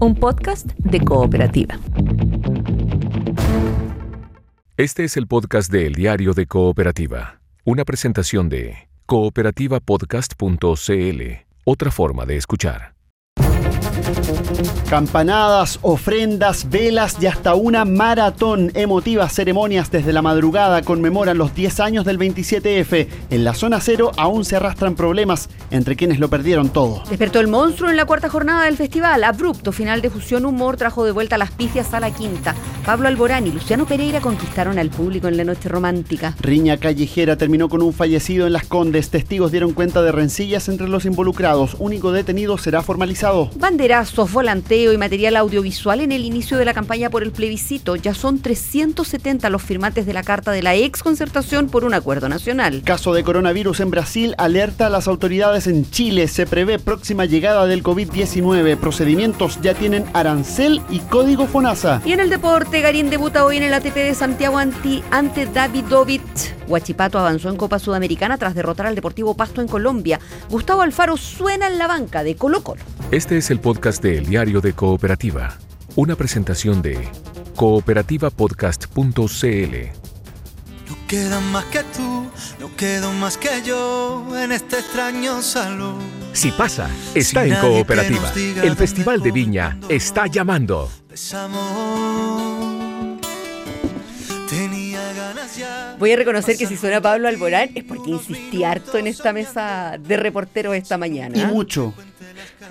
un podcast de cooperativa. Este es el podcast de El Diario de Cooperativa, una presentación de cooperativapodcast.cl, otra forma de escuchar. Campanadas, ofrendas, velas y hasta una maratón. Emotivas ceremonias desde la madrugada conmemoran los 10 años del 27F. En la zona cero aún se arrastran problemas entre quienes lo perdieron todo. Despertó el monstruo en la cuarta jornada del festival. Abrupto final de fusión humor trajo de vuelta las pifias a la quinta. Pablo Alborán y Luciano Pereira conquistaron al público en la noche romántica. Riña callejera terminó con un fallecido en Las Condes. Testigos dieron cuenta de rencillas entre los involucrados. Único detenido será formalizado. Banderazos, volanteo y material audiovisual en el inicio de la campaña por el plebiscito. Ya son 370 los firmantes de la carta de la ex concertación por un acuerdo nacional. Caso de coronavirus en Brasil alerta a las autoridades en Chile. Se prevé próxima llegada del COVID-19. Procedimientos ya tienen arancel y código FONASA. Y en el deporte, Garín debuta hoy en el ATP de Santiago ante, ante Davidovich. Huachipato avanzó en Copa Sudamericana tras derrotar al Deportivo Pasto en Colombia. Gustavo Alfaro suena en la banca de Colo Colo. Este es el podcast de El Diario de Cooperativa, una presentación de cooperativapodcast.cl. No queda más que tú, no quedo más que yo en este extraño salón. Si pasa, está Sin en Cooperativa. El Festival de Viña está llamando. Desamor. Voy a reconocer que si suena Pablo Alborán es porque insistí harto en esta mesa de reporteros esta mañana. Y mucho.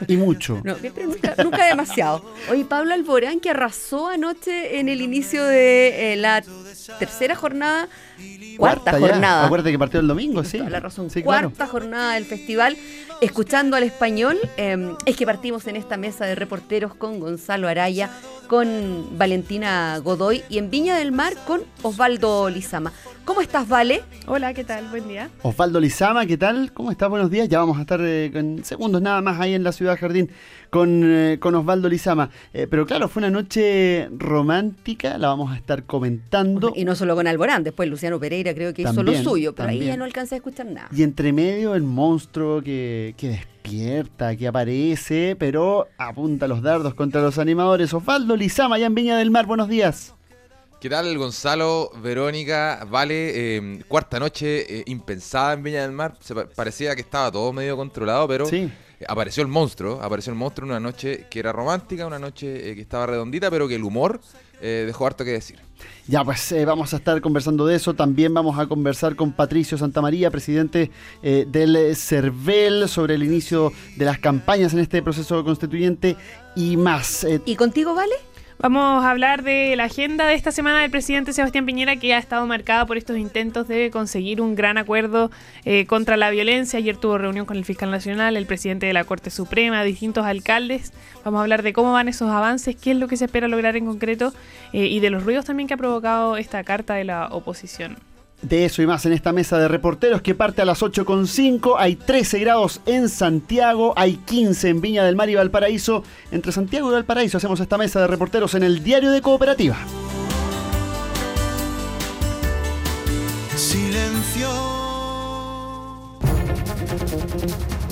Y mucho. No, pero nunca, nunca demasiado. Oye, Pablo Alborán que arrasó anoche en el inicio de eh, la tercera jornada, cuarta, jornada. Acuérdate que partió el domingo, sí. Toda la razón. Sí, claro. Cuarta jornada del festival. Escuchando al español, eh, es que partimos en esta mesa de reporteros con Gonzalo Araya, con Valentina Godoy y en Viña del Mar con Osvaldo Lizama. ¿Cómo estás, Vale? Hola, ¿qué tal? Buen día. Osvaldo Lizama, ¿qué tal? ¿Cómo estás? Buenos días. Ya vamos a estar eh, con segundos nada más ahí en la ciudad jardín con, eh, con Osvaldo Lizama. Eh, pero claro, fue una noche romántica, la vamos a estar comentando. Y no solo con Alborán, después Luciano Pereira creo que hizo También, lo suyo, pero ahí ya no alcancé a escuchar nada. Y entre medio el monstruo que, que despierta, que aparece, pero apunta los dardos contra los animadores. Osvaldo Lizama, allá en Viña del Mar, buenos días. ¿Qué tal, Gonzalo, Verónica, Vale? Eh, cuarta noche eh, impensada en Viña del Mar. Se pa- parecía que estaba todo medio controlado, pero Sí. apareció el monstruo. Apareció el monstruo en una noche que era romántica, una noche eh, que estaba redondita, pero que el humor eh, dejó harto que decir. Ya, pues eh, vamos a estar conversando de eso. También vamos a conversar con Patricio Santamaría, presidente eh, del CERVEL, sobre el inicio de las campañas en este proceso constituyente y más. Eh, ¿Y contigo, Vale? Vamos a hablar de la agenda de esta semana del presidente Sebastián Piñera, que ha estado marcada por estos intentos de conseguir un gran acuerdo eh, contra la violencia. Ayer tuvo reunión con el fiscal nacional, el presidente de la Corte Suprema, distintos alcaldes. Vamos a hablar de cómo van esos avances, qué es lo que se espera lograr en concreto eh, y de los ruidos también que ha provocado esta carta de la oposición. De eso y más en esta mesa de reporteros que parte a las 8.5. Hay 13 grados en Santiago, hay 15 en Viña del Mar y Valparaíso. Entre Santiago y Valparaíso hacemos esta mesa de reporteros en el diario de Cooperativa.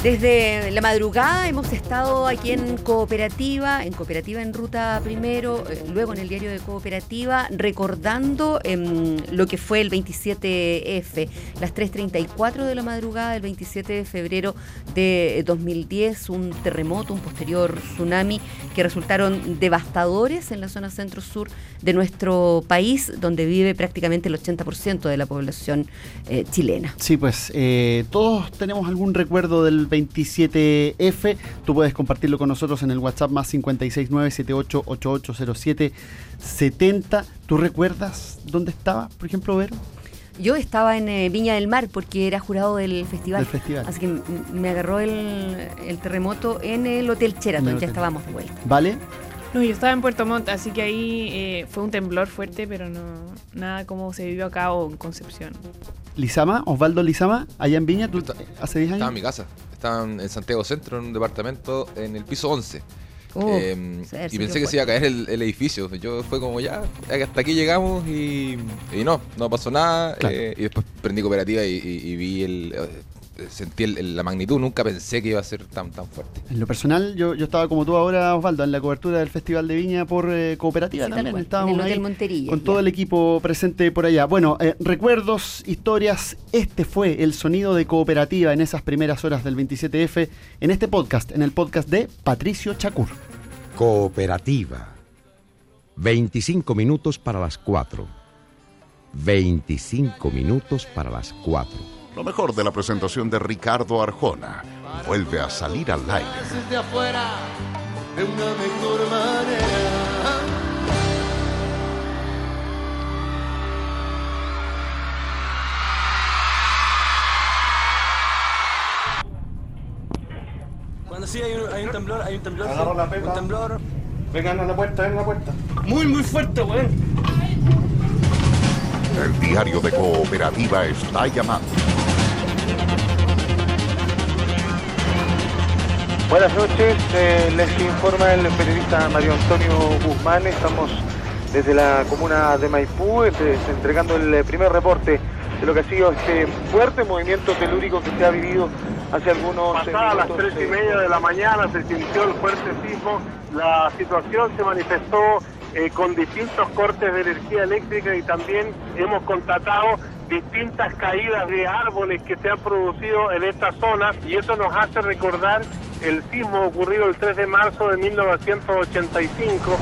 Desde la madrugada hemos estado aquí en Cooperativa, en Cooperativa en Ruta primero, eh, luego en el diario de Cooperativa, recordando em, lo que fue el 27F, las 3.34 de la madrugada del 27 de febrero de 2010, un terremoto, un posterior tsunami que resultaron devastadores en la zona centro-sur de nuestro país, donde vive prácticamente el 80% de la población eh, chilena. Sí, pues eh, todos tenemos algún recuerdo del 27F. Tú puedes compartirlo con nosotros en el WhatsApp más 569-78880770. ¿Tú recuerdas dónde estaba, por ejemplo, Vero? Yo estaba en eh, Viña del Mar porque era jurado del festival. Del festival. Así que me agarró el, el terremoto en el Hotel Sheraton. El Ya hotel. estábamos de vuelta. ¿Vale? No, yo estaba en Puerto Montt, así que ahí eh, fue un temblor fuerte, pero no nada como se vivió acá o en Concepción. Lizama, Osvaldo Lizama, allá en Viña, ¿tú, Está- hace 10 Estaba años. en mi casa. Estaba en Santiago Centro, en un departamento en el piso 11. Uh, Eh, debe y pensé que se iba a caer el, el edificio. Yo fue como ya, hasta aquí llegamos y, y no, no pasó nada. Claro. eh, y después prendí cooperativa y, y- y vi el. Sentí el- la magnitud, nunca pensé que iba a ser tan, tan fuerte. En lo personal, yo, yo estaba como tú ahora, Osvaldo, en la cobertura del Festival de Viña por eh, cooperativa Sí, también. Estábamos en el Hotel ahí Montería, con ya. todo el equipo presente por allá. Bueno, eh, recuerdos, historias, este fue el sonido de cooperativa en esas primeras horas del 27F en este podcast, en el podcast de Patricio Chacur. Cooperativa. 25 minutos para las 4. 25 minutos para las 4. Lo mejor de la presentación de Ricardo Arjona vuelve a salir al aire. Desde afuera, de una mejor manera. Cuando sí hay un, hay un temblor, hay un temblor. Agarro la pepa. Un temblor. Vengan a la puerta, ven a la puerta. Muy, muy fuerte, weón. El diario de Cooperativa está llamando. Buenas noches, eh, les informa el periodista Mario Antonio Guzmán. Estamos desde la comuna de Maipú entregando el eh, primer reporte de lo que ha sido este fuerte movimiento telúrico que se ha vivido hace algunos eh, Pasadas las minutos, tres y eh, media de la mañana se sintió el fuerte sismo. La situación se manifestó eh, con distintos cortes de energía eléctrica y también hemos constatado distintas caídas de árboles que se han producido en esta zona y eso nos hace recordar el sismo ocurrido el 3 de marzo de 1985.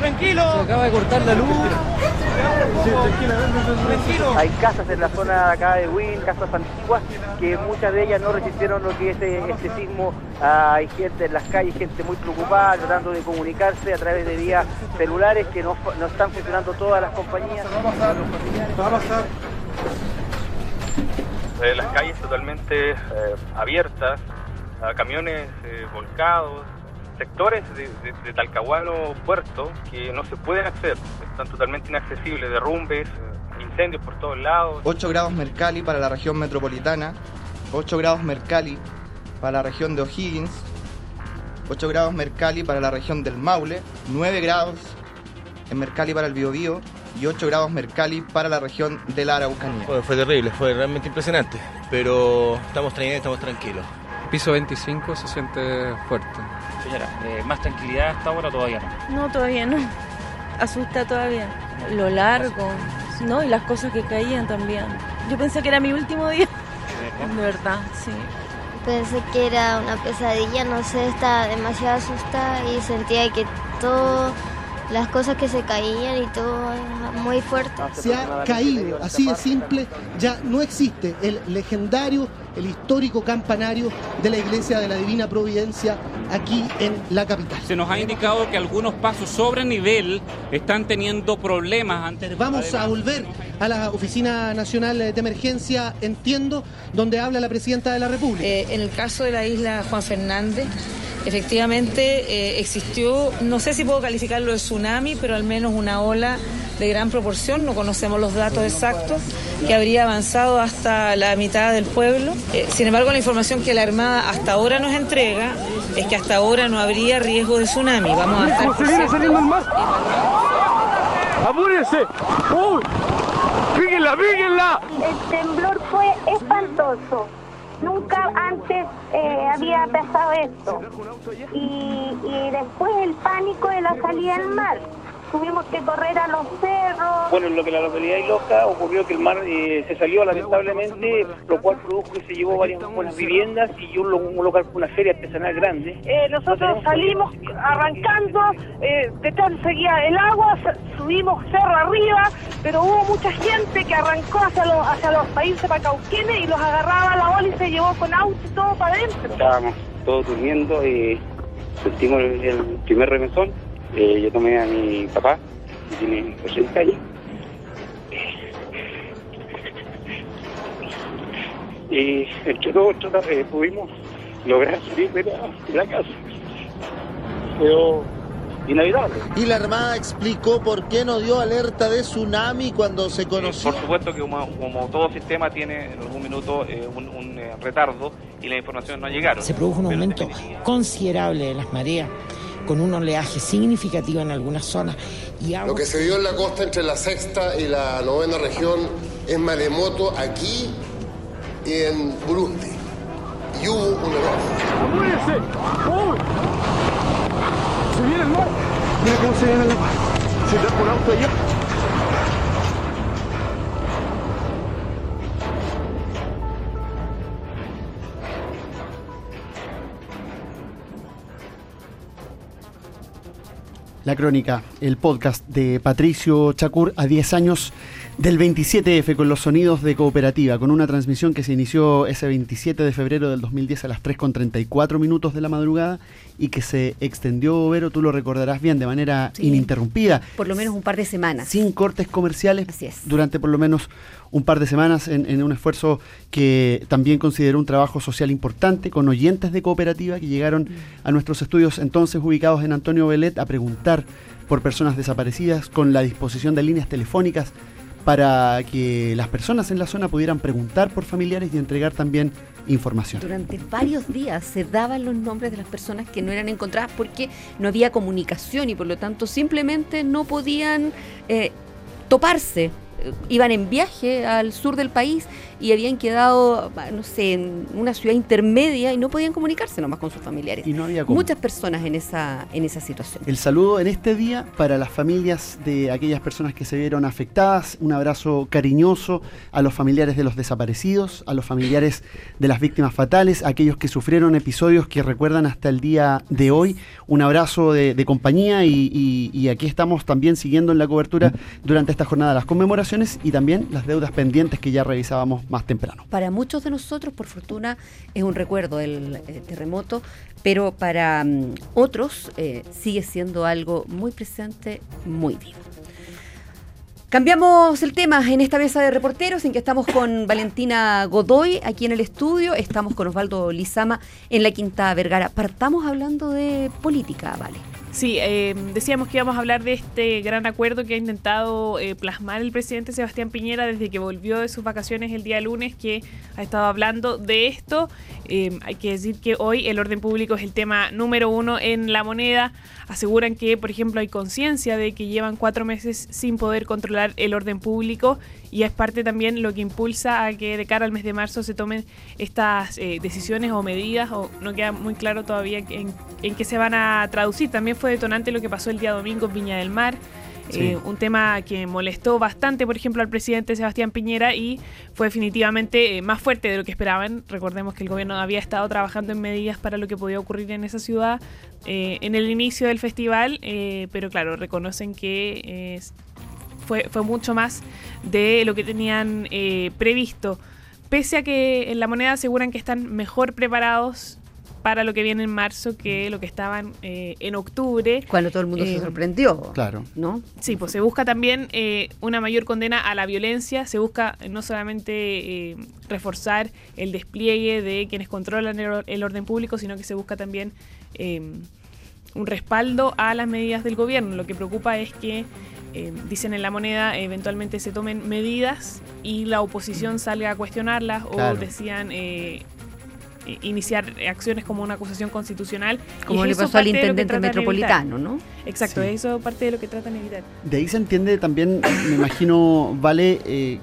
Tranquilo. Se acaba de cortar la luz. Tranquilo. Hay casas en la zona de acá de Win, casas antiguas, que muchas de ellas no resistieron lo que es eh, este sismo. Ah, hay gente en las calles, gente muy preocupada, tratando de comunicarse a través de vías celulares que no, no están funcionando todas las compañías. Va a pasar. Eh, las calles totalmente eh, abiertas, camiones eh, volcados, sectores de, Talcahuano Puerto que no se pueden acceder, están totalmente inaccesibles, derrumbes, incendios por todos lados. 8 grados Mercalli para la región metropolitana, 8 grados Mercalli para la región de O'Higgins, 8 grados Mercalli para la región del Maule, 9 grados en Mercalli para el Biobío y 8 grados Mercalli para la región de la Araucanía. Fue, fue terrible, fue realmente impresionante, pero estamos, tra- estamos tranquilos. Piso 25 se siente fuerte. Señora, eh, ¿más tranquilidad hasta ahora todavía no? No, todavía no. Asusta todavía. Lo largo, ¿no? Y las cosas que caían también. Yo pensé que era mi último día. De verdad, sí. Pensé que era una pesadilla, no sé, estaba demasiado asustada y sentía que todas las cosas que se caían y todo era muy fuerte. se ha caído, así de simple, ya no existe el legendario, el histórico campanario de la Iglesia de la Divina Providencia aquí en la capital. Se nos ha indicado que algunos pasos sobre nivel están teniendo problemas. Ante... Vamos a volver a la Oficina Nacional de Emergencia, entiendo, donde habla la Presidenta de la República. Eh, en el caso de la isla Juan Fernández, efectivamente eh, existió, no sé si puedo calificarlo de tsunami, pero al menos una ola de gran proporción, no conocemos los datos exactos, que habría avanzado hasta la mitad del pueblo. Eh, sin embargo, la información que la Armada hasta ahora nos entrega es que hasta ahora no habría riesgo de tsunami. Vamos a estar se viene saliendo el mar! ¡Apúrense! ¡Uy! ¡Píguenla, píguenla! El temblor fue espantoso. Nunca antes eh, había pasado esto. Y, y después el pánico de la salida al mar. Tuvimos que correr a los cerros. Bueno, en lo que la localidad de Iloca ocurrió que el mar eh, se salió lamentablemente, lo cual produjo que se llevó varias buenas viviendas y un, un local con una feria artesanal grande. Eh, nosotros salimos arrancando, eh, detrás seguía el agua, subimos cerro arriba, pero hubo mucha gente que arrancó hacia los, hacia los países pacauquenes y los agarraba a la ola y se llevó con auto y todo para adentro. Estábamos todos durmiendo y sentimos el, el primer remesón. Eh, yo tomé a mi papá, que tiene 80 años. Y entre todos eh, pudimos lograr salir de la, de la casa. Pero inevitable. Y la Armada explicó por qué no dio alerta de tsunami cuando se conoció. Por supuesto que como, como todo sistema tiene en algún minuto eh, un, un, eh, retardo y la información no llegaron. Se produjo un aumento considerable de las mareas, con un oleaje significativo en algunas zonas. Y Lo que se dio en la costa entre la sexta y la novena región en maremoto aquí y en Burundi. Y hubo un error. ¡Apúrense! ¡Uy! ¡Se viene el mar! Mira cómo se viene el mar. Se trajo un auto allá. La crónica, el podcast de Patricio Chacur a 10 años del 27F con los sonidos de cooperativa, con una transmisión que se inició ese 27 de febrero del 2010 a las 3.34 minutos de la madrugada y que se extendió, Vero, tú lo recordarás bien, de manera Sí. ininterrumpida. Por lo menos un par de semanas. Sin cortes comerciales durante por lo menos un par de semanas en, un esfuerzo que también consideró un trabajo social importante con oyentes de cooperativa que llegaron a nuestros estudios entonces ubicados en Antonio Belet a preguntar por personas desaparecidas con la disposición de líneas telefónicas para que las personas en la zona pudieran preguntar por familiares y entregar también información. Durante varios días se daban los nombres de las personas que no eran encontradas porque no había comunicación y por lo tanto simplemente no podían eh, toparse. Iban en viaje al sur del país y habían quedado, no sé, en una ciudad intermedia y no podían comunicarse nomás con sus familiares. Y no había cómo. Muchas personas en esa, en esa situación. El saludo en este día para las familias de aquellas personas que se vieron afectadas, un abrazo cariñoso a los familiares de los desaparecidos, a los familiares de las víctimas fatales, a aquellos que sufrieron episodios que recuerdan hasta el día de hoy, un abrazo de, de compañía y, y- y aquí estamos también siguiendo en la cobertura durante esta jornada las conmemoraciones y también las deudas pendientes que ya revisábamos más temprano. Para muchos de nosotros, por fortuna, es un recuerdo el, eh, terremoto, pero para mm, otros eh, sigue siendo algo muy presente, muy vivo. Cambiamos el tema en esta mesa de reporteros en que estamos con Valentina Godoy aquí en el estudio, estamos con Osvaldo Lizama en la Quinta Vergara. Partamos hablando de política, vale. Sí, eh, decíamos que íbamos a hablar de este gran acuerdo que ha intentado eh, plasmar el presidente Sebastián Piñera desde que volvió de sus vacaciones el día lunes, que ha estado hablando de esto. Eh, hay que decir que hoy el orden público es el tema número uno en la moneda. Aseguran que, por ejemplo, hay conciencia de que llevan cuatro meses sin poder controlar el orden público y es parte también lo que impulsa a que de cara al mes de marzo se tomen estas eh, decisiones o medidas, o no queda muy claro todavía en, en qué se van a traducir. También fue detonante lo que pasó el día domingo en Viña del Mar. Sí. eh, un tema que molestó bastante, por ejemplo, al presidente Sebastián Piñera y fue definitivamente eh, más fuerte de lo que esperaban. Recordemos que el gobierno había estado trabajando en medidas para lo que podía ocurrir en esa ciudad eh, en el inicio del festival, pero claro, reconocen que fue, fue mucho más de lo que tenían previsto. Pese a que en la moneda aseguran que están mejor preparados para lo que viene en marzo que lo que estaban eh, en octubre. Cuando todo el mundo se Eh, sorprendió. Claro. ¿No? Sí, pues se busca también eh, una mayor condena a la violencia, se busca no solamente eh, reforzar el despliegue de quienes controlan el, or- el orden público, sino que se busca también eh, un respaldo a las medidas del gobierno. Lo que preocupa es que, eh, dicen en la moneda, eventualmente se tomen medidas y la oposición salga a cuestionarlas Claro. o decían... eh, iniciar acciones como una acusación constitucional Como es le pasó al intendente metropolitano, ¿no? Exacto, Sí. eso parte de lo que tratan de evitar. De ahí se entiende también, me imagino, Vale, eh,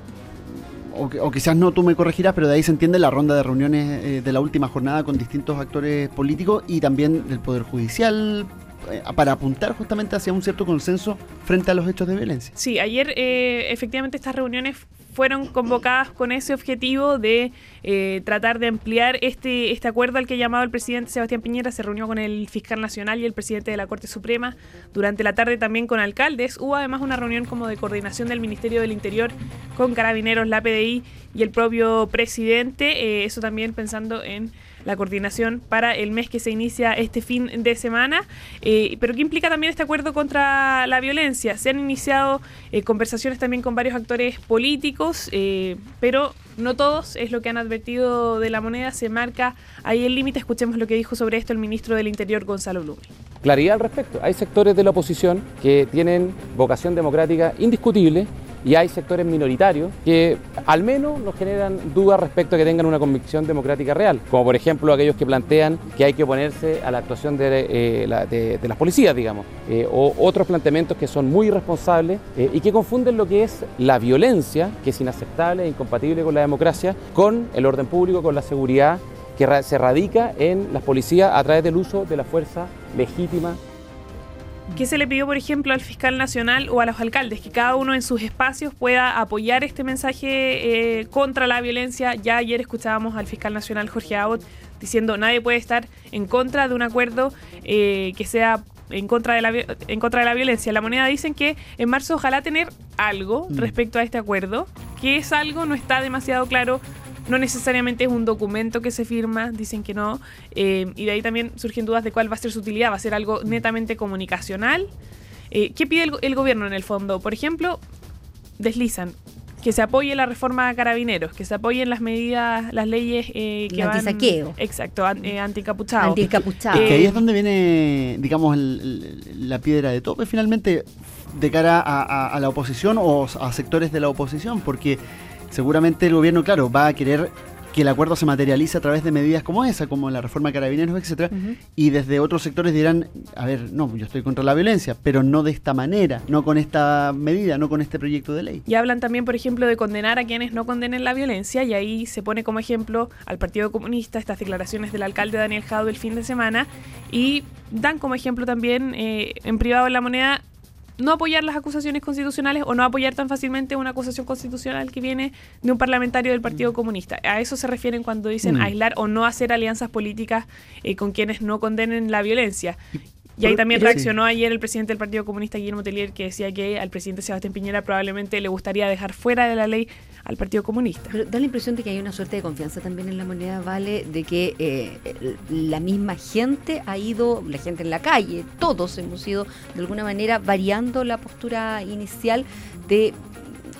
o quizás no tú me corregirás, pero de ahí se entiende la ronda de reuniones eh, de la última jornada con distintos actores políticos y también del Poder Judicial eh, para apuntar justamente hacia un cierto consenso frente a los hechos de violencia. Sí, ayer eh, efectivamente estas reuniones fueron convocadas con ese objetivo de eh, tratar de ampliar este, este acuerdo al que llamado el presidente Sebastián Piñera. Se reunió con el fiscal nacional y el presidente de la Corte Suprema. Durante la tarde también con alcaldes. Hubo además una reunión como de coordinación del Ministerio del Interior con carabineros, la PDI y el propio presidente. Eh, eso también pensando en la coordinación para el mes que se inicia este fin de semana. Eh, pero ¿qué implica también este acuerdo contra la violencia? Se han iniciado eh, conversaciones también con varios actores políticos, eh, pero no todos, es lo que han advertido de la moneda, se marca ahí el límite. Escuchemos lo que dijo sobre esto el ministro del Interior, Gonzalo Blume. claridad al respecto. Hay sectores de la oposición que tienen vocación democrática indiscutible y hay sectores minoritarios que al menos nos generan dudas respecto a que tengan una convicción democrática real, como por ejemplo aquellos que plantean que hay que oponerse a la actuación de, eh, las policías, digamos, eh, o otros planteamientos que son muy irresponsables eh, y que confunden lo que es la violencia, que es inaceptable e incompatible con la democracia, con el orden público, con la seguridad que se radica en las policías a través del uso de la fuerza legítima ¿Qué se le pidió, por ejemplo, al fiscal nacional o a los alcaldes? Que cada uno en sus espacios pueda apoyar este mensaje eh, contra la violencia. Ya ayer escuchábamos al fiscal nacional Jorge Abbott diciendo nadie puede estar en contra de un acuerdo eh, que sea en contra, de la, en contra de la violencia. La moneda dicen que en marzo ojalá tener algo mm. respecto a este acuerdo. Que es algo, no está demasiado claro no necesariamente es un documento que se firma, dicen que no, eh, y de ahí también surgen dudas de cuál va a ser su utilidad, va a ser algo netamente comunicacional. Eh, ¿Qué pide el, gobierno en el fondo? Por ejemplo, deslizan que se apoye la reforma a carabineros, que se apoyen las medidas, las leyes eh, que van... Antisaqueo. Exacto, an, eh, anticapuchado. Anticapuchado. que ahí es donde viene, digamos, la piedra de tope finalmente de cara a, la oposición o a sectores de la oposición, porque seguramente el gobierno, claro, va a querer que el acuerdo se materialice a través de medidas como esa, como la reforma de carabineros, etcétera, y desde otros sectores dirán, a ver, no, yo estoy contra la violencia, pero no de esta manera, no con esta medida, no con este proyecto de ley. Y hablan también, por ejemplo, de condenar a quienes no condenen la violencia, y ahí se pone como ejemplo al Partido Comunista estas declaraciones del alcalde Daniel Jado el fin de semana, y dan como ejemplo también eh, en privado en la moneda no apoyar las acusaciones constitucionales o no apoyar tan fácilmente una acusación constitucional que viene de un parlamentario del Partido mm. Comunista. A eso se refieren cuando dicen mm. aislar o no hacer alianzas políticas eh, con quienes no condenen la violencia. Y ahí también reaccionó ayer el presidente del Partido Comunista, Guillermo Tellier, que decía que al presidente Sebastián Piñera probablemente le gustaría dejar fuera de la ley al Partido Comunista. Pero da la impresión de que hay una suerte de confianza también en la moneda Vale, de que eh, la misma gente ha ido, la gente en la calle, todos hemos ido de alguna manera variando la postura inicial de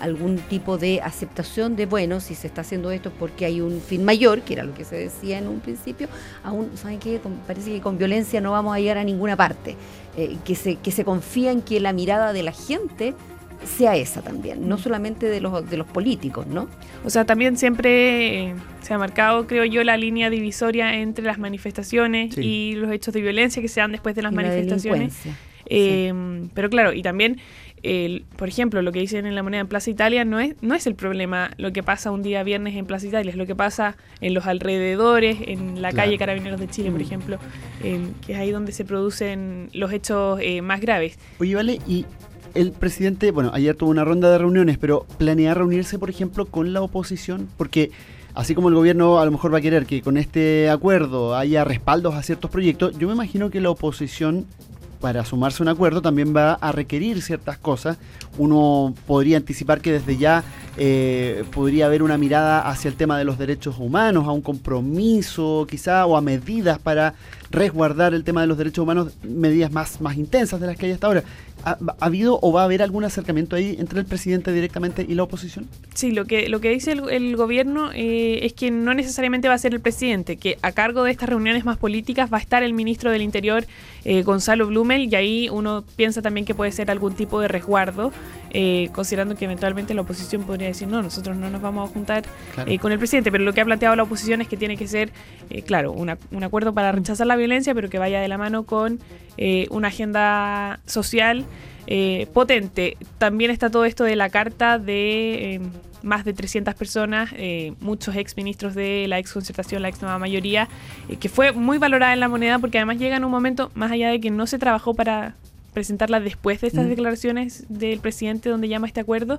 algún tipo de aceptación de, bueno, si se está haciendo esto porque hay un fin mayor, que era lo que se decía en un principio, aún, ¿saben qué? Parece que con violencia no vamos a llegar a ninguna parte, eh, que, se, que se confía en que la mirada de la gente sea esa también, no solamente de los, de los políticos, ¿no? O sea, también siempre eh, se ha marcado, creo yo, la línea divisoria entre las manifestaciones y los hechos de violencia que se dan después de las manifestaciones. Eh, pero claro, y también por ejemplo, lo que dicen en la moneda en Plaza Italia no es, no es el problema lo que pasa un día viernes en Plaza Italia, es lo que pasa en los alrededores, en la calle Carabineros de Chile, por mm. ejemplo, que es ahí donde se producen los hechos eh, más graves. Oye, vale, y el presidente, bueno, ayer tuvo una ronda de reuniones, pero planea reunirse, por ejemplo, con la oposición, porque así como el gobierno a lo mejor va a querer que con este acuerdo haya respaldos a ciertos proyectos, yo me imagino que la oposición para sumarse a un acuerdo también va a requerir ciertas cosas. Uno podría anticipar que desde ya eh, podría haber una mirada hacia el tema de los derechos humanos, a un compromiso quizá o a medidas para resguardar el tema de los derechos humanos, medidas más, más intensas de las que hay hasta ahora. ¿Ha, habido o va a haber algún acercamiento ahí entre el presidente directamente y la oposición? Sí, lo que, lo que dice el, gobierno eh, es que no necesariamente va a ser el presidente, que a cargo de estas reuniones más políticas va a estar el ministro del Interior, eh, Gonzalo Blumel, y ahí uno piensa también que puede ser algún tipo de resguardo, eh, considerando que eventualmente la oposición podría decir, no, nosotros no nos vamos a juntar con el presidente, pero lo que ha planteado la oposición es que tiene que ser, claro, un acuerdo para rechazar la violencia, pero que vaya de la mano con una agenda social eh, potente. También está todo esto de la carta de eh, más de 300 personas, eh, muchos ex ministros de la ex concertación, la ex nueva mayoría, que fue muy valorada en la moneda porque además llega en un momento, más allá de que no se trabajó para presentarla después de estas mm. declaraciones del presidente donde llama este acuerdo,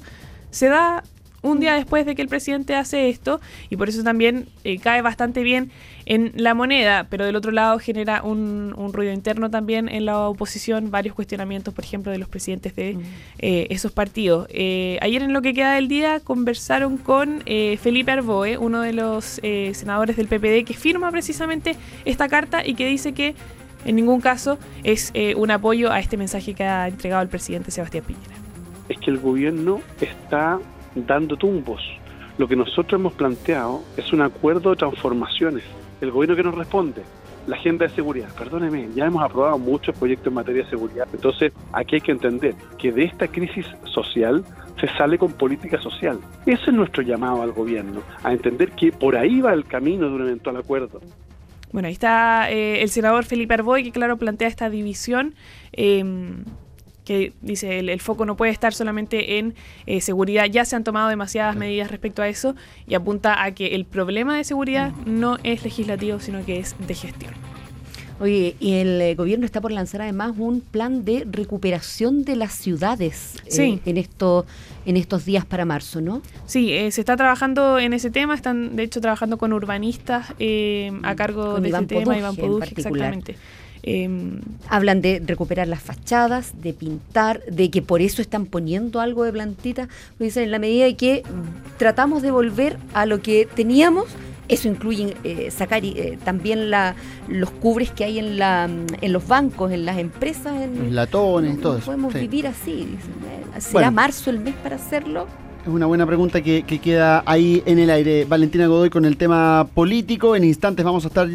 se da un día después de que el presidente hace esto y por eso también eh, cae bastante bien en la moneda, pero del otro lado genera un, ruido interno también en la oposición, varios cuestionamientos, por ejemplo, de los presidentes de mm. eh, esos partidos. Eh, ayer en lo que queda del día conversaron con Felipe Arboe, uno de los senadores del PPD, que firma precisamente esta carta y que dice que en ningún caso es un apoyo a este mensaje que ha entregado el presidente Sebastián Piñera. Es que el gobierno está dando tumbos. Lo que nosotros hemos planteado es un acuerdo de transformaciones. El gobierno que nos responde, la agenda de seguridad. Perdóneme, ya hemos aprobado muchos proyectos en materia de seguridad. Entonces, aquí hay que entender que de esta crisis social se sale con política social. Ese es nuestro llamado al gobierno, a entender que por ahí va el camino de un eventual acuerdo. Bueno, ahí está eh, el senador Felipe Arboy, que claro plantea esta división. Eh, que dice el, el, foco no puede estar solamente en eh, seguridad, ya se han tomado demasiadas medidas respecto a eso y apunta a que el problema de seguridad no es legislativo, sino que es de gestión. Oye, y el eh, gobierno está por lanzar además un plan de recuperación de las ciudades sí. eh, en, esto, en estos días para marzo, ¿no? Sí, eh, se está trabajando en ese tema, están de hecho trabajando con urbanistas a cargo con de Iván ese tema, Poduje, Iván particular. exactamente. Eh, Hablan de recuperar las fachadas, de pintar, de que por eso están poniendo algo de plantita. Dicen, en la medida de que tratamos de volver a lo que teníamos, eso incluye eh, sacar eh, también la, los cubres que hay en, la, en los bancos, en las empresas. En, Los latones, no, todo no eso. podemos sí. vivir así. Dicen, eh, ¿Será Bueno. marzo el mes para hacerlo? Es una buena pregunta que, que queda ahí en el aire. Valentina Godoy con el tema político. En instantes vamos a estar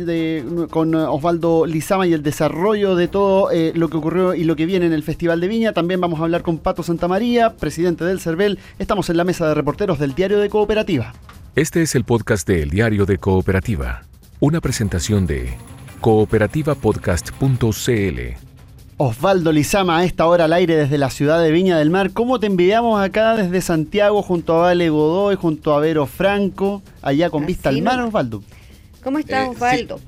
con Osvaldo Lizama y el desarrollo de todo eh, lo que ocurrió y lo que viene en el Festival de Viña. También vamos a hablar con Pato Santamaría, presidente del CERVEL. Estamos en la mesa de reporteros del Diario de Cooperativa. Este es el podcast de El Diario de Cooperativa, una presentación de cooperativapodcast.cl. Osvaldo Lizama a esta hora al aire desde la ciudad de Viña del Mar. ¿Cómo te envidiamos acá desde Santiago junto a Vale Godoy, junto a Vero Franco, allá con vista al mar. Osvaldo? ¿Cómo está Eh, Osvaldo?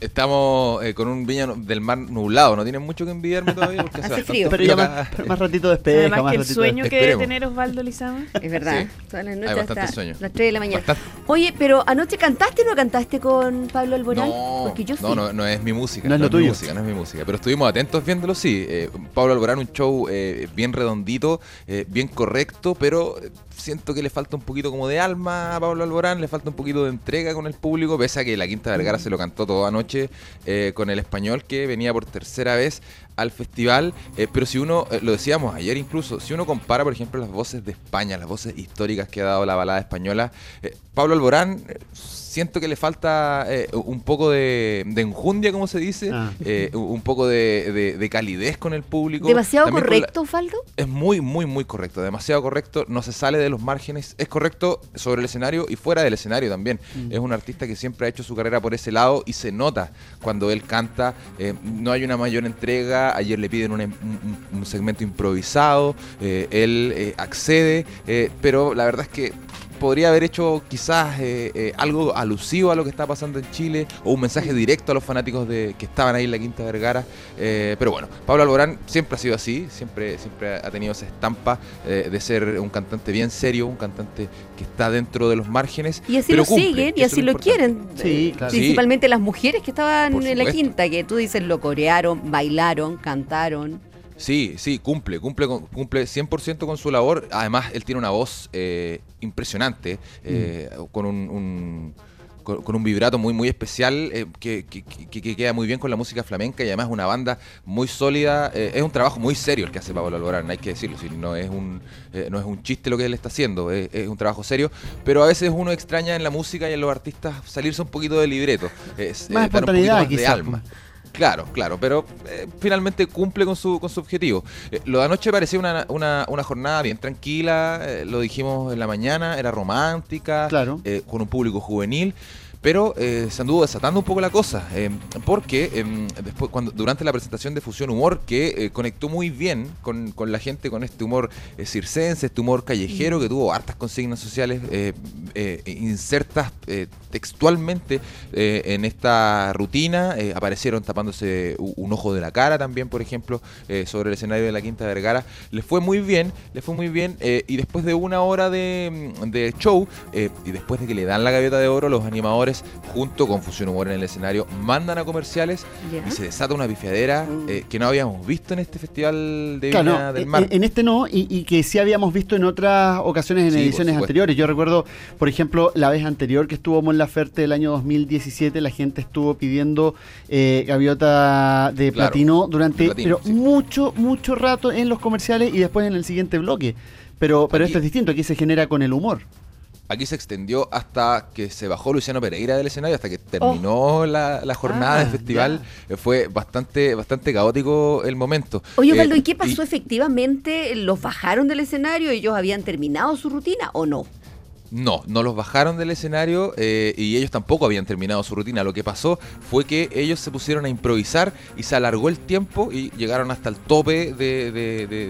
Estamos eh, con un viña del mar nublado, no tienen mucho que envidiarme todavía porque hace, frío. Pero ya más, pero más ratito despeja, además más que el sueño que debe tener Osvaldo Lizama. Es verdad, Sí. todas las Hay noches bastante hasta sueño. las 3 de la mañana. Bastante. Oye, pero anoche cantaste o no cantaste con Pablo Alborán? No, Porque yo sí. no, no, no es mi música. No es lo mi tuyo. música, no es mi música. Pero estuvimos atentos viéndolo, sí. Eh, Pablo Alborán, un show eh, bien redondito, eh, bien correcto, pero eh, siento que le falta un poquito como de alma a Pablo Alborán, le falta un poquito de entrega con el público, pese a que la Quinta Vergara se lo cantó todo anoche eh, con el español que venía por tercera vez al festival. Eh, pero si uno, eh, lo decíamos ayer incluso, si uno compara, por ejemplo, las voces de España, las voces históricas que ha dado la balada española, Pablo Alborán, siento que le falta eh, un poco de, de enjundia, como se dice, Ah. eh, un poco de, de- de calidez con el público. ¿Demasiado También correcto, Osvaldo? es muy, muy, muy correcto. Demasiado correcto. No se sale de los márgenes. Es correcto sobre el escenario y fuera del escenario también. Mm. Es un artista que siempre ha hecho su carrera por ese lado y se nota cuando él canta. eh, no hay una mayor entrega. Ayer le piden un, un- un segmento improvisado. eh, él eh, accede. eh, pero la verdad es que podría haber hecho quizás eh, eh, algo alusivo a lo que está pasando en Chile o un mensaje directo a los fanáticos de que estaban ahí en la Quinta Vergara. Eh, pero bueno, Pablo Alborán siempre ha sido así, siempre, siempre ha tenido esa estampa eh, de ser un cantante bien serio, un cantante que está dentro de los márgenes. Y así pero lo cumple, siguen y así lo quieren. Sí, claro. Principalmente las mujeres que estaban en la quinta, que tú dices lo corearon, bailaron, cantaron. Sí, sí, cumple, cumple, con- cumple 100% con su labor. Además, él tiene una voz eh, impresionante, eh, con un, un- con, un vibrato muy muy especial eh, que, que- que- que queda muy bien con la música flamenca y además una banda muy sólida. Eh, es un trabajo muy serio el que hace Pablo Alborán, hay que decirlo. si no, es un, eh, no es un chiste lo que él está haciendo, es, es un trabajo serio. Pero a veces uno extraña en la música y en los artistas salirse un poquito del libreto. Es, Más dar un poquito más de alma. Claro, claro, pero eh, finalmente cumple con su, con su objetivo. Eh, lo de anoche parecía una, una, una jornada bien tranquila, eh, lo dijimos en la mañana, era romántica, Claro. con un público juvenil. Pero eh, se anduvo desatando un poco la cosa, eh, porque eh, después, cuando, durante la presentación de Fusión Humor, que conectó muy bien con, con la gente, con este humor circense, este humor callejero, que tuvo hartas consignas sociales insertas textualmente en esta rutina, aparecieron tapándose un ojo de la cara también, por ejemplo, sobre el escenario de la Quinta Vergara. Les fue muy bien, les fue muy bien, y después de una hora de, de show, y después de que le dan la gaviota de oro, los animadores, junto con Fusión Humor en el escenario, mandan a comerciales y se desata una pifiadera eh, que no habíamos visto en este festival de Claro, Viña no, del en- Mar. en este no, y, y que sí habíamos visto en otras ocasiones en Sí, ediciones anteriores. Yo recuerdo, por ejemplo, la vez anterior que estuvo Mon Laferte el año 2017, la gente estuvo pidiendo eh, gaviota de Claro, platino durante de platino, pero mucho, mucho rato en los comerciales y después en el siguiente bloque. Pero, pero Aquí- esto es distinto, aquí se genera con el humor. Aquí se extendió hasta que se bajó Luciano Pereira del escenario, hasta que terminó la, la jornada Ah, del festival. Eh, Fue bastante, bastante caótico el momento. Oye, Eh, Osvaldo, ¿y qué pasó efectivamente? ¿Los bajaron del escenario? ¿Ellos habían terminado su rutina o no? No, no los bajaron del escenario eh, y ellos tampoco habían terminado su rutina. Lo que pasó fue que ellos se pusieron a improvisar y se alargó el tiempo y llegaron hasta el tope de,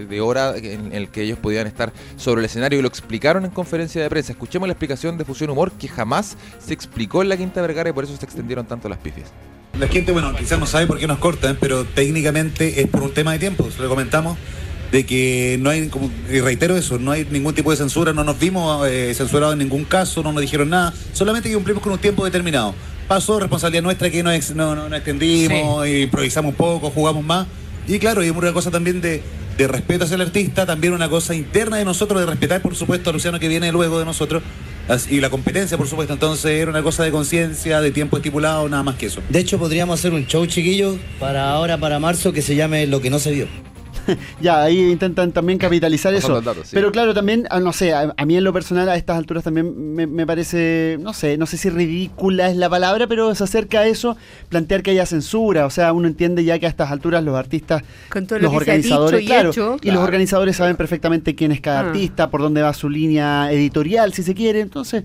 de- hora en el que ellos podían estar sobre el escenario y lo explicaron en conferencia de prensa. Escuchemos la explicación de Fusión Humor que jamás se explicó en la Quinta Vergara y por eso se extendieron tanto las pifias. La gente, bueno, quizás no sabe por qué nos cortan, pero técnicamente es por un tema de tiempo. Se lo comentamos de que no hay, como, y reitero eso, no hay ningún tipo de censura, no nos vimos eh, censurados en ningún caso, no nos dijeron nada, solamente que cumplimos con un tiempo determinado. Pasó responsabilidad nuestra que no, ex- no, no, no extendimos, improvisamos un poco, jugamos más. Y claro, y una cosa también de, de respeto hacia el artista, también una cosa interna de nosotros, de respetar, por supuesto, a Luciano que viene luego de nosotros, y la competencia, por supuesto. Entonces era una cosa de conciencia, de tiempo estipulado, nada más que eso. De hecho, podríamos hacer un show, chiquillos, para ahora, para marzo, que se llame Lo que no se vio. Ya, ahí intentan también capitalizar eso. sí. Pero claro, también, ah, no sé, a, a mí en lo personal a estas alturas también me, me parece, no sé, no sé si ridícula es la palabra, pero se acerca a eso, plantear que haya censura. O sea, uno entiende ya que a estas alturas los artistas, Con todo lo los que se ha dicho organizadores, y claro, hecho. y los organizadores saben perfectamente quién es cada Ah. artista, por dónde va su línea editorial, si se quiere. Entonces,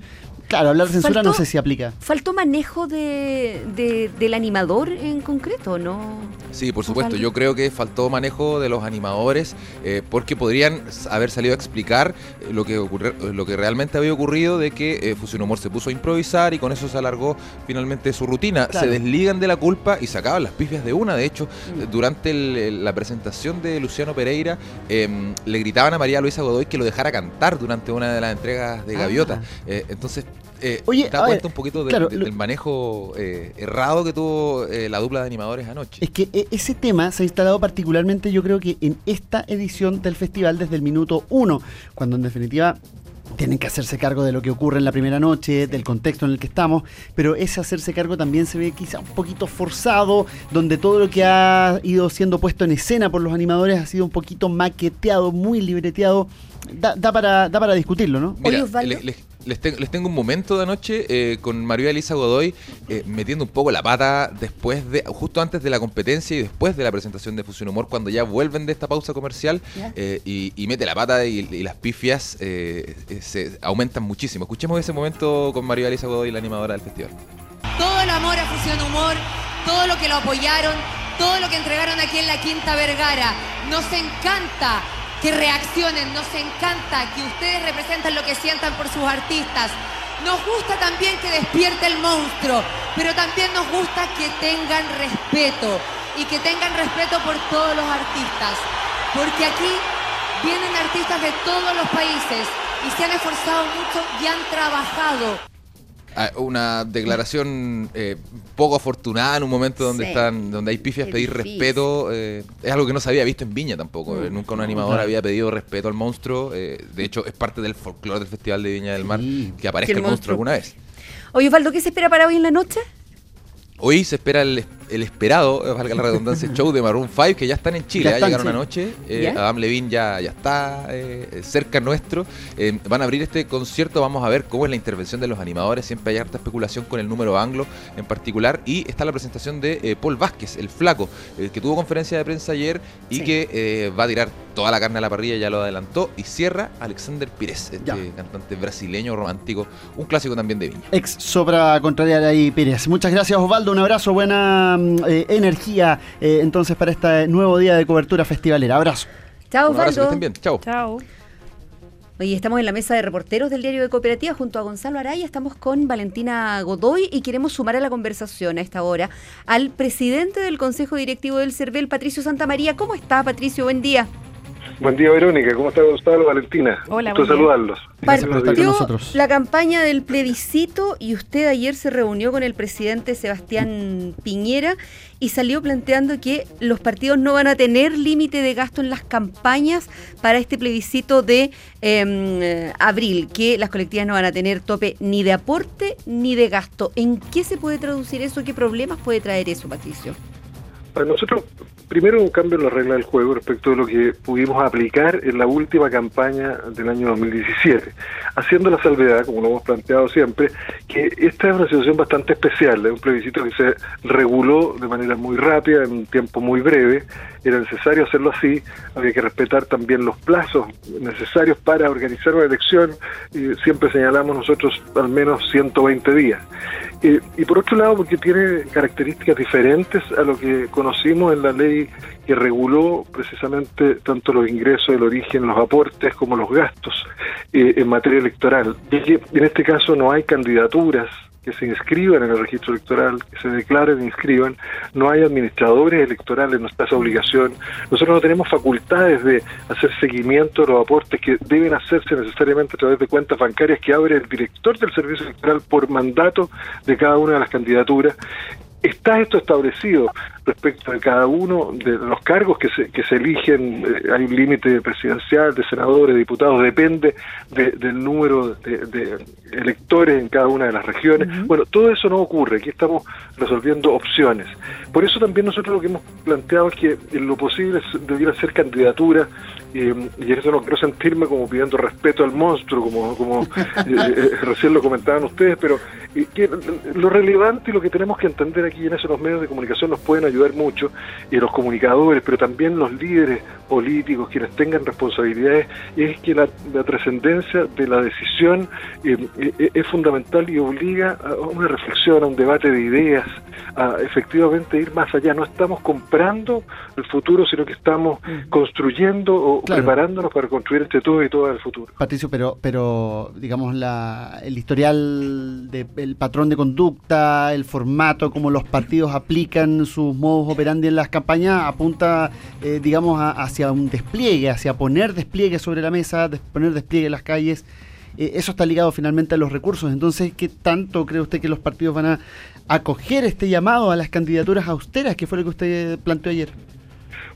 claro, hablar de censura Faltó- no sé si aplica. ¿Faltó manejo de, de- del animador en concreto, no? Sí, por supuesto. Yo creo que faltó manejo de los animadores eh, porque podrían haber salido a explicar eh, lo que ocurre- eh, lo que realmente había ocurrido de que eh, Fusión Humor se puso a improvisar y con eso se alargó finalmente su rutina. Claro. Se desligan de la culpa y sacaban las pifias de una. De hecho, eh, durante el- la presentación de Luciano Pereira em, le gritaban a María Luisa Godoy que lo dejara cantar durante una de las entregas de Ah. Gaviota. Eh, entonces, eh, Oye, da ver, cuenta un poquito de- claro, de- lo- del manejo eh, errado que tuvo eh, la dupla de animadores anoche. Es que e- ese tema se ha instalado particularmente, yo creo que en esta edición del festival desde el minuto uno, cuando en definitiva tienen que hacerse cargo de lo que ocurre en la primera noche, del contexto en el que estamos, pero ese hacerse cargo también se ve quizá un poquito forzado, donde todo lo que ha ido siendo puesto en escena por los animadores ha sido un poquito maqueteado, muy libreteado. Da, da para, da para discutirlo, ¿no? Mira, le- le- les, ten- les tengo un momento de anoche eh, con María Elisa Godoy eh, metiendo un poco la pata después de, justo antes de la competencia y después de la presentación de Fusión Humor, cuando ya vuelven de esta pausa comercial eh, y, y mete la pata y, y las pifias se aumentan muchísimo. Escuchemos ese momento con María Elisa Godoy, la animadora del festival. todo el amor a Fusión Humor, todo lo que lo apoyaron, todo lo que entregaron aquí en la Quinta Vergara. Nos encanta que reaccionen, nos encanta que ustedes representan lo que sientan por sus artistas. Nos gusta también que despierte el monstruo, pero también nos gusta que tengan respeto y que tengan respeto por todos los artistas. Porque aquí vienen artistas de todos los países y se han esforzado mucho y han trabajado Una declaración eh, poco afortunada en un momento donde Sí. están, donde hay pifias pedir difícil. respeto. eh, es algo que no se había visto en Viña tampoco. Mm. eh, Nunca un animador había pedido respeto al monstruo. eh, de hecho, es parte del folclore del Festival de Viña del Mar que aparezca Que el el monstruo monstruo- alguna vez. Oye, Osvaldo, ¿qué se espera para hoy en la noche? Hoy se espera el, el esperado, eh, valga la redundancia, show de Maroon 5, que ya están en Chile, Ya ya están, llegaron sí. anoche. eh. Adam Levine ya, ya está eh, cerca nuestro. Eh, van a abrir este concierto, vamos a ver cómo es la intervención de los animadores. Siempre hay harta especulación con el número anglo en particular. Y está la presentación de eh, Paul Vázquez, el flaco, eh, que tuvo conferencia de prensa ayer y Sí. que eh, va a tirar toda la carne a la parrilla, ya lo adelantó. Y cierra Alexander Pires, este Ya. cantante brasileño romántico, un clásico también de Viña. Ex sobra contrariar ahí Pérez. Muchas gracias Osvaldo, un abrazo, buena mm, eh, energía eh, entonces para este nuevo día de cobertura festivalera. Abrazo. Chao, Un abrazo, que estén bien. Chao. Chao. Hoy estamos en la mesa de reporteros del diario de Cooperativa junto a Gonzalo Araya. Estamos con Valentina Godoy y queremos sumar a la conversación a esta hora al presidente del Consejo Directivo del CERVEL, Patricio Santamaría. ¿Cómo está, Patricio? Buen día. Buen día, Verónica. ¿Cómo está Gonzalo, Valentina? Hola, Gusto saludarlos. Partió la campaña del plebiscito y usted ayer se reunió con el presidente Sebastián Piñera y salió planteando que los partidos no van a tener límite de gasto en las campañas para este plebiscito de eh, abril, que las colectivas no van a tener tope ni de aporte ni de gasto. ¿En qué se puede traducir eso? ¿Qué problemas puede traer eso, Patricio? Para nosotros, primero un cambio en la regla del juego respecto de lo que pudimos aplicar en la última campaña del año 2017, haciendo la salvedad, como lo hemos planteado siempre, que esta es una situación bastante especial, es un plebiscito que se reguló de manera muy rápida, en un tiempo muy breve, era necesario hacerlo así, había que respetar también los plazos necesarios para organizar una elección, y siempre señalamos nosotros al menos 120 días. Eh, y por otro lado, porque tiene características diferentes a lo que conocimos en la ley que reguló precisamente tanto los ingresos, el origen, los aportes como los gastos eh, en materia electoral. Y que en este caso no hay candidaturas que se inscriban en el registro electoral, que se declaren e inscriban, no hay administradores electorales, no está esa obligación. Nosotros no tenemos facultades de hacer seguimiento de los aportes que deben hacerse necesariamente a través de cuentas bancarias que abre el director del servicio electoral por mandato de cada una de las candidaturas. Está esto establecido respecto de cada uno de los cargos que se, que se eligen, eh, hay un límite presidencial, de senadores, de diputados, depende del número de, electores en cada una de las regiones. Bueno, todo eso no ocurre, aquí estamos resolviendo opciones. Por eso también nosotros lo que hemos planteado es que en lo posible debiera ser candidatura y eso no quiero sentirme como pidiendo respeto al monstruo, como, como eh, eh, recién lo comentaban ustedes, pero que lo relevante y lo que tenemos que entender aquí en eso los medios de comunicación nos pueden ayudar mucho, y los comunicadores, pero también los líderes políticos, quienes tengan responsabilidades, es que la, trascendencia de la decisión eh, es fundamental y obliga a una reflexión, a un debate de ideas, a efectivamente ir más allá. No estamos comprando el futuro, sino que estamos construyendo o preparándonos para construir este todo y todo el futuro. Patricio, pero, pero digamos, la, el historial, de, el patrón de conducta, el formato, cómo los partidos aplican sus modos operandi en las campañas, apunta, eh, digamos, hacia un despliegue, hacia poner despliegue sobre la mesa, poner despliegue en las calles. Eh, eso está ligado finalmente a los recursos. Entonces, ¿qué tanto cree usted que los partidos van a acoger este llamado a las candidaturas austeras, que fue lo que usted planteó ayer?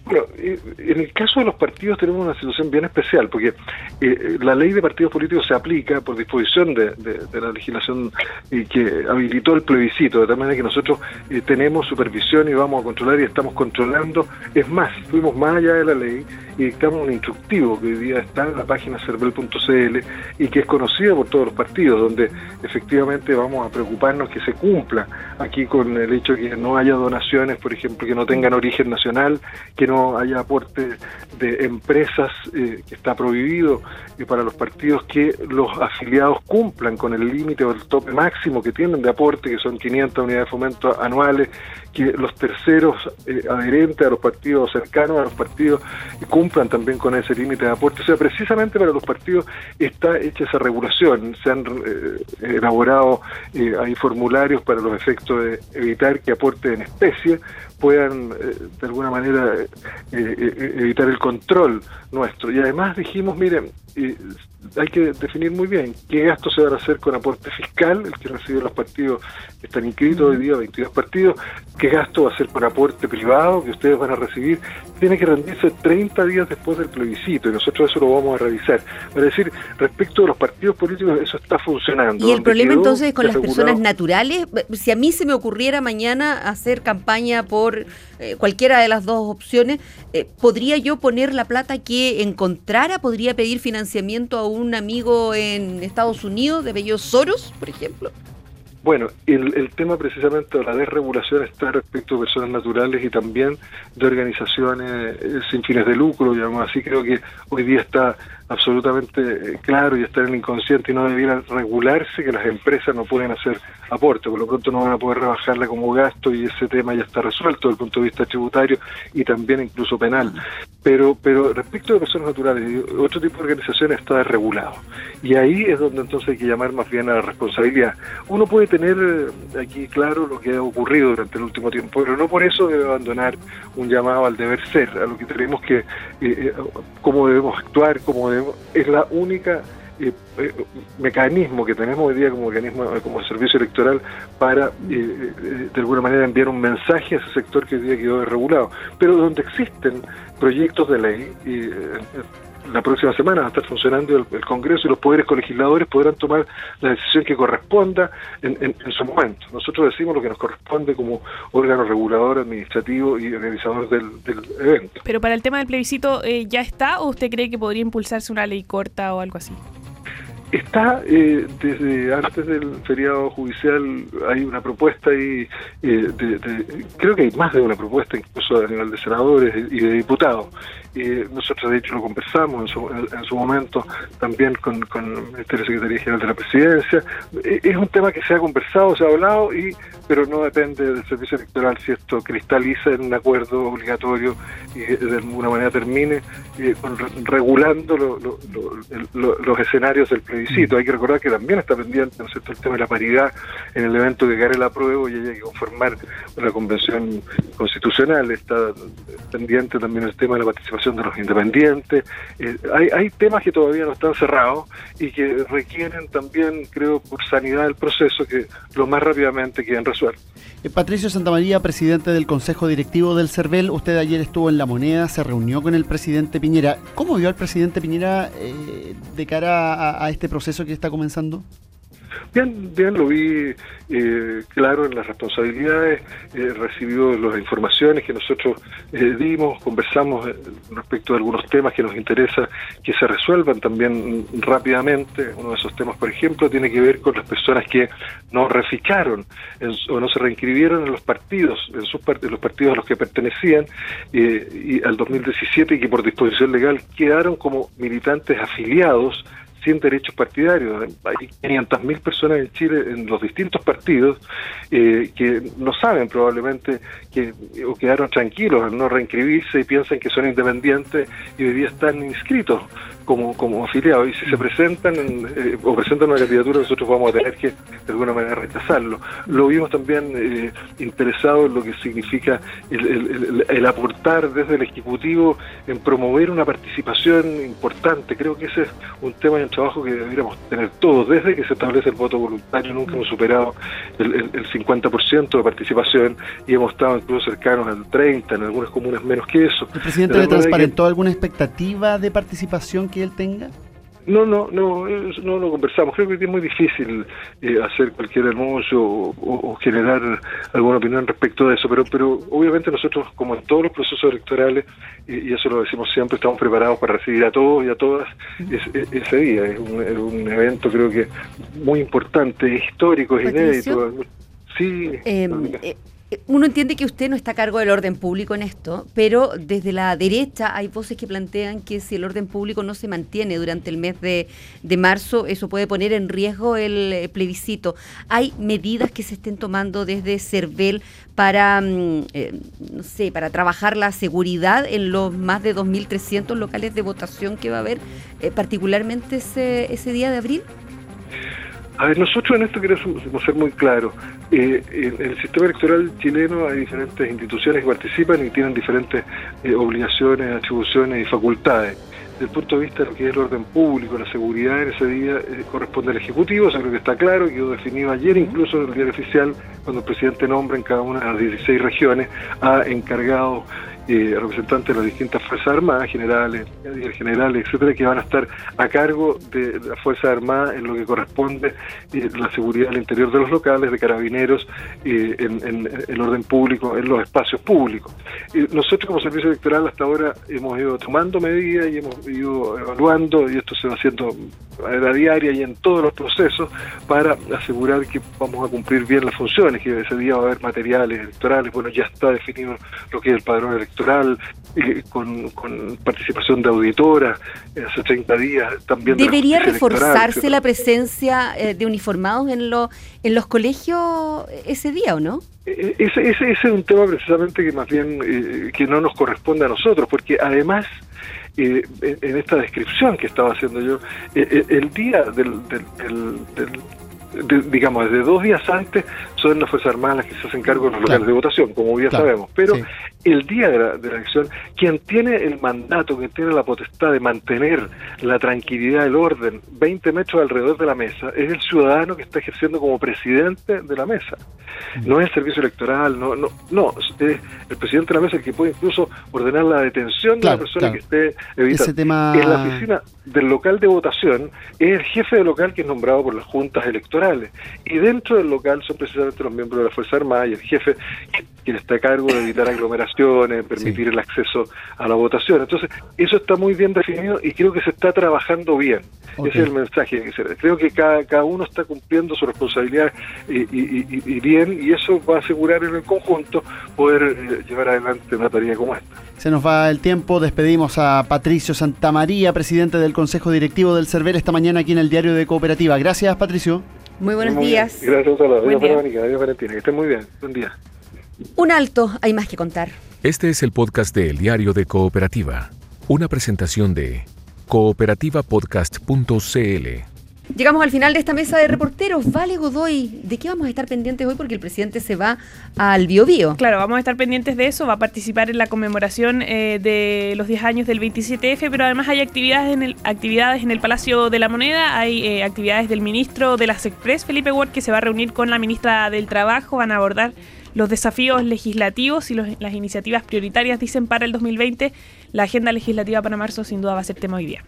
Bueno, en el caso de los partidos tenemos una situación bien especial, porque eh, la ley de partidos políticos se aplica por disposición de, la legislación que habilitó el plebiscito, de tal manera que nosotros eh, tenemos supervisión y vamos a controlar y estamos controlando. Es más, fuimos más allá de la ley y dictamos un instructivo que hoy día está en la página cervel.cl y que es conocido por todos los partidos, donde efectivamente vamos a preocuparnos que se cumpla aquí con el hecho de que no haya donaciones, por ejemplo, que no tengan origen nacional, que no haya aporte de empresas, eh, que está prohibido y para los partidos que los afiliados cumplan con el límite o el tope máximo que tienen de aporte, que son 500 unidades de fomento anuales, que los terceros eh, adherentes a los partidos cercanos a los partidos cumplan también con ese límite de aporte. O sea, precisamente para los partidos está hecha esa regulación, se han eh, elaborado hay formularios para los efectos de evitar que aporte en especie puedan de alguna manera evitar el control nuestro. Y además dijimos, miren, hay que definir muy bien qué gasto se va a hacer con aporte fiscal, el que reciben los partidos que están inscritos hoy día, 22 partidos, qué gasto va a ser con aporte privado que ustedes van a recibir. Tiene que rendirse 30 días después del plebiscito y nosotros eso lo vamos a revisar. Es decir, respecto a los partidos políticos, eso está funcionando. ¿Y el problema entonces es con las personas naturales? Si a mí se me ocurriera mañana hacer campaña por eh, cualquiera de las dos opciones, eh, ¿podría yo poner la plata que encontrara? ¿Podría pedir financiamiento a un amigo en Estados Unidos, de Bello Soros, por ejemplo? Bueno, el, el, tema precisamente de la desregulación está respecto a personas naturales y también de organizaciones eh, sin fines de lucro, digamos así. Creo que hoy día está absolutamente eh, claro y está en el inconsciente y no debiera regularse que las empresas no pueden hacer aporte, por lo pronto no van a poder rebajarla como gasto y ese tema ya está resuelto desde el punto de vista tributario y también incluso penal. Pero, pero respecto de personas naturales, otro tipo de organizaciones está desregulado. Y ahí es donde entonces hay que llamar más bien a la responsabilidad. Uno puede tener eh, aquí claro lo que ha ocurrido durante el último tiempo, pero no por eso debe abandonar un llamado al deber ser, a lo que tenemos que, eh, cómo debemos actuar, cómo debemos es la única eh, eh, mecanismo que tenemos hoy día como mecanismo como servicio electoral para eh, de alguna manera enviar un mensaje a ese sector que hoy día quedó desregulado. Pero donde existen proyectos de ley y la próxima semana va a estar funcionando el, el Congreso y los poderes colegisladores podrán tomar la decisión que corresponda en, en- en su momento. Nosotros decimos lo que nos corresponde como órgano regulador, administrativo y organizador del, del evento. Pero para el tema del plebiscito, eh, ¿ya está o usted cree que podría impulsarse una ley corta o algo así? Está eh, desde antes del feriado judicial, hay una propuesta y de, de- creo que hay más de una propuesta, incluso a nivel de senadores y de diputados. Eh, nosotros, de hecho, lo conversamos en su, en, en su momento también con, con el Ministerio de Secretaría General de la Presidencia. Eh, es un tema que se ha conversado, se ha hablado, y pero no depende del servicio electoral si esto cristaliza en un acuerdo obligatorio y de alguna manera termine eh, con- regulando lo- lo- lo- el- lo- los escenarios del plebiscito. Hay que recordar que también está pendiente ¿no es cierto? el tema de la paridad en el evento que gane la prueba y hay que conformar una convención constitucional. Está pendiente también el tema de la participación de los independientes. Eh, hay, temas que todavía no están cerrados y que requieren también, creo, por sanidad del proceso, que lo más rápidamente queden resueltos. Eh, Patricio Santamaría, presidente del Consejo Directivo del CERVEL, usted ayer estuvo en La Moneda, se reunió con el presidente Piñera. ¿Cómo vio al presidente Piñera eh, de cara a este proceso que está comenzando? Bien, bien, lo vi eh, claro en las responsabilidades, eh, recibió las informaciones que nosotros eh, dimos, conversamos eh, respecto de algunos temas que nos interesa que se resuelvan también rápidamente. Uno de esos temas, por ejemplo, tiene que ver con las personas que no reficaron en o no se reinscribieron en los partidos, en, sus en los partidos a los que pertenecían eh, y al 2017 y que por disposición legal quedaron como militantes afiliados sin derechos partidarios. Hay 500.000 personas en Chile en los distintos partidos eh, que no saben probablemente que o quedaron tranquilos al no reinscribirse y piensan que son independientes y hoy día están inscritos como, como afiliados. Y si se presentan en, eh, o presentan una candidatura, nosotros vamos a tener que de alguna manera rechazarlo. Lo vimos también eh, interesado en lo que significa el, el- el- el aportar desde el Ejecutivo en promover una participación importante. Creo que ese es un tema y un trabajo que deberíamos tener todos. Desde que se establece el voto voluntario, nunca hemos superado el, el- el 50% de participación y hemos estado incluso cercanos al 30%, en algunas comunas menos que eso. ¿El presidente De le que- transparentó alguna expectativa de participación que él tenga? No, no, no, no lo conversamos. Creo que es muy difícil eh, hacer cualquier anuncio o, o- o generar alguna opinión respecto de eso, pero, pero obviamente nosotros, como en todos los procesos electorales, y, y eso lo decimos siempre, estamos preparados para recibir a todos y a todas es- es- ese día. Es un, es un evento, creo que muy importante, histórico, es Patricio. inédito. Sí, Eh, eh, uno entiende que usted no está a cargo del orden público en esto, pero desde la derecha hay voces que plantean que si el orden público no se mantiene durante el mes de, de marzo, eso puede poner en riesgo el eh, plebiscito. ¿Hay medidas que se estén tomando desde CERVEL para, mm, eh, no sé, para trabajar la seguridad en los más de 2.300 locales de votación que va a haber, eh, particularmente ese, ese día de abril? A ver, nosotros en esto queremos ser muy claros. Eh, en el sistema electoral chileno hay diferentes instituciones que participan y tienen diferentes eh, obligaciones, atribuciones y facultades. Desde el punto de vista de lo que es el orden público, la seguridad en ese día eh, corresponde al Ejecutivo, eso creo que está claro, quedó definido ayer incluso en el diario oficial, cuando el presidente nombra en cada una de las 16 regiones a encargados eh, representantes de las distintas Fuerzas Armadas, generales, generales, etcétera, que van a estar a cargo de las Fuerzas Armadas en lo que corresponde eh, la seguridad al interior de los locales, de carabineros, eh, en, en el orden público, en los espacios públicos. Eh, nosotros como Servicio Electoral hasta ahora hemos ido tomando medidas y hemos ido evaluando, y esto se va haciendo a la diaria y en todos los procesos, para asegurar que vamos a cumplir bien las funciones, que ese día va a haber materiales electorales, bueno, ya está definido lo que es el padrón electoral, eh, con, con participación de auditoras, eh, hace 30 días también. de ¿Debería electoral, reforzarse la presencia eh, de uniformados en, lo- en los colegios ese día o no? Ese, ese, ese es un tema precisamente que más bien eh, que no nos corresponde a nosotros, porque además eh, en, esta descripción que estaba haciendo yo, eh, el día del, del- del- del- de- digamos, desde dos días antes son las Fuerzas Armadas las que se hacen cargo de los locales de votación, como bien Claro, sabemos. Pero sí. el día de la, de la elección, quien tiene el mandato, quien tiene la potestad de mantener la tranquilidad, el orden, 20 metros alrededor de la mesa, es el ciudadano que está ejerciendo como presidente de la mesa. No es el servicio electoral, no, no, no, es el presidente de la mesa el que puede incluso ordenar la detención Claro, de la persona que esté evitando. Ese tema- En la oficina del local de votación es el jefe del local que es nombrado por las juntas electorales. Y dentro del local son precisamente los miembros de la Fuerza Armada y el jefe quien está a cargo de evitar aglomeraciones, permitir el acceso a la votación. Entonces, eso está muy bien definido y creo que se está trabajando bien. Ese es el mensaje que se Creo que cada, cada uno está cumpliendo su responsabilidad y, y- y- y bien, y eso va a asegurar en el conjunto poder eh, llevar adelante una tarea como esta. Se nos va el tiempo, despedimos a Patricio Santamaría, presidente del Consejo Directivo del CERVEL esta mañana aquí en el Diario de Cooperativa. Gracias, Patricio. Muy buenos Muy bien. días. Gracias a todos. Buen Adiós, día. Verónica. Adiós, Valentina. Que estén muy bien. Buen día. Un alto, hay más que contar. Este es el podcast de El Diario de Cooperativa, una presentación de cooperativapodcast.cl. Llegamos al final de esta mesa de reporteros. Vale Godoy, ¿de qué vamos a estar pendientes hoy? Porque el presidente se va al Biobío. Claro, vamos a estar pendientes de eso, va a participar en la conmemoración eh, de los 10 años del 27F, pero además hay actividades en el, actividades en el Palacio de la Moneda, hay eh, actividades del ministro de las Express, Felipe Ward, que se va a reunir con la ministra del Trabajo, van a abordar los desafíos legislativos y los- las iniciativas prioritarias, dicen, para el 2020. La agenda legislativa para marzo sin duda va a ser tema hoy día.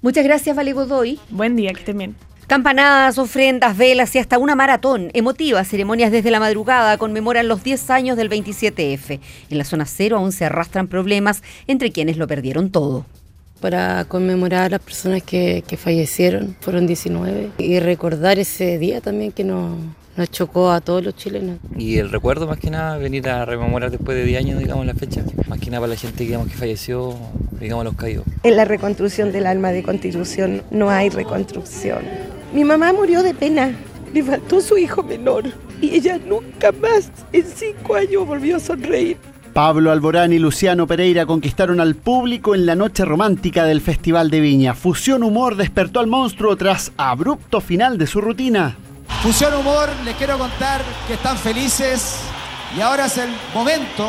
Muchas gracias, Vale Godoy. Buen día, que estén bien. Campanadas, ofrendas, velas y hasta una maratón. Emotivas ceremonias desde la madrugada conmemoran los 10 años del 27F. En la zona cero aún se arrastran problemas entre quienes lo perdieron todo. para conmemorar a las personas que, que fallecieron, fueron 19, y recordar ese día también que nos, nos chocó a todos los chilenos. Y el recuerdo más que nada, venir a rememorar después de 10 años, digamos, la fecha. Más que nada para la gente digamos, que falleció, digamos, los caídos. En la reconstrucción del alma de constitución no hay reconstrucción. Mi mamá murió de pena, le faltó su hijo menor y ella nunca más en cinco años volvió a sonreír. Pablo Alborán y Luciano Pereira conquistaron al público en la noche romántica del Festival de Viña. Fusión Humor despertó al monstruo tras abrupto final de su rutina. Fusión Humor, les quiero contar que están felices y ahora es el momento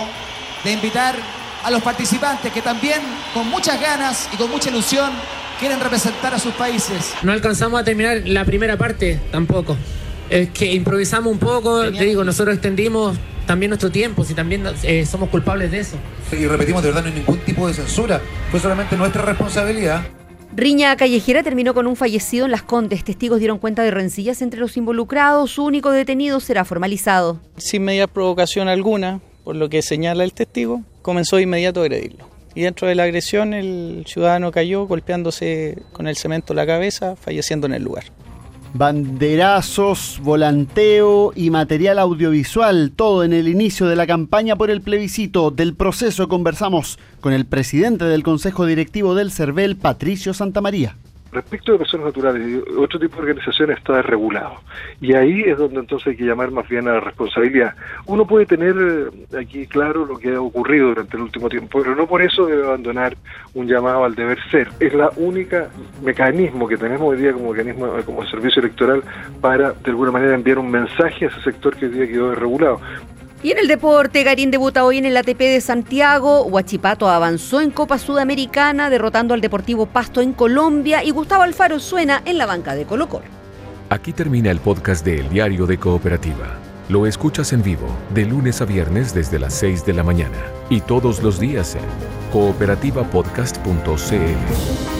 de invitar a los participantes que también con muchas ganas y con mucha ilusión quieren representar a sus países. No alcanzamos a terminar la primera parte tampoco. Es que improvisamos un poco, te digo, nosotros extendimos también nuestro tiempo, si también eh, somos culpables de eso. Y repetimos, de verdad, no hay ningún tipo de censura. Fue solamente nuestra responsabilidad. Riña callejera terminó con un fallecido en Las Condes. Testigos dieron cuenta de rencillas entre los involucrados. Su único detenido será formalizado. sin media provocación alguna, por lo que señala el testigo, comenzó de inmediato a agredirlo. Y dentro de la agresión el ciudadano cayó golpeándose con el cemento la cabeza, falleciendo en el lugar. Banderazos, volanteo y material audiovisual, todo en el inicio de la campaña por el plebiscito. Del proceso conversamos con el presidente del Consejo Directivo del CERVEL, Patricio Santamaría. Respecto de personas naturales y otro tipo de organizaciones está desregulado. Y ahí es donde entonces hay que llamar más bien a la responsabilidad. Uno puede tener eh, aquí claro lo que ha ocurrido durante el último tiempo, pero no por eso debe abandonar un llamado al deber ser. Es la única mecanismo que tenemos hoy día como mecanismo, eh, como servicio electoral para de alguna manera enviar un mensaje a ese sector que hoy día quedó desregulado. Y en el deporte, Garín debuta hoy en el ATP de Santiago, Huachipato avanzó en Copa Sudamericana derrotando al Deportivo Pasto en Colombia y Gustavo Alfaro suena en la banca de Colo Colo. Aquí termina el podcast de El Diario de Cooperativa. Lo escuchas en vivo de lunes a viernes desde las 6 de la mañana y todos los días en cooperativapodcast.cl.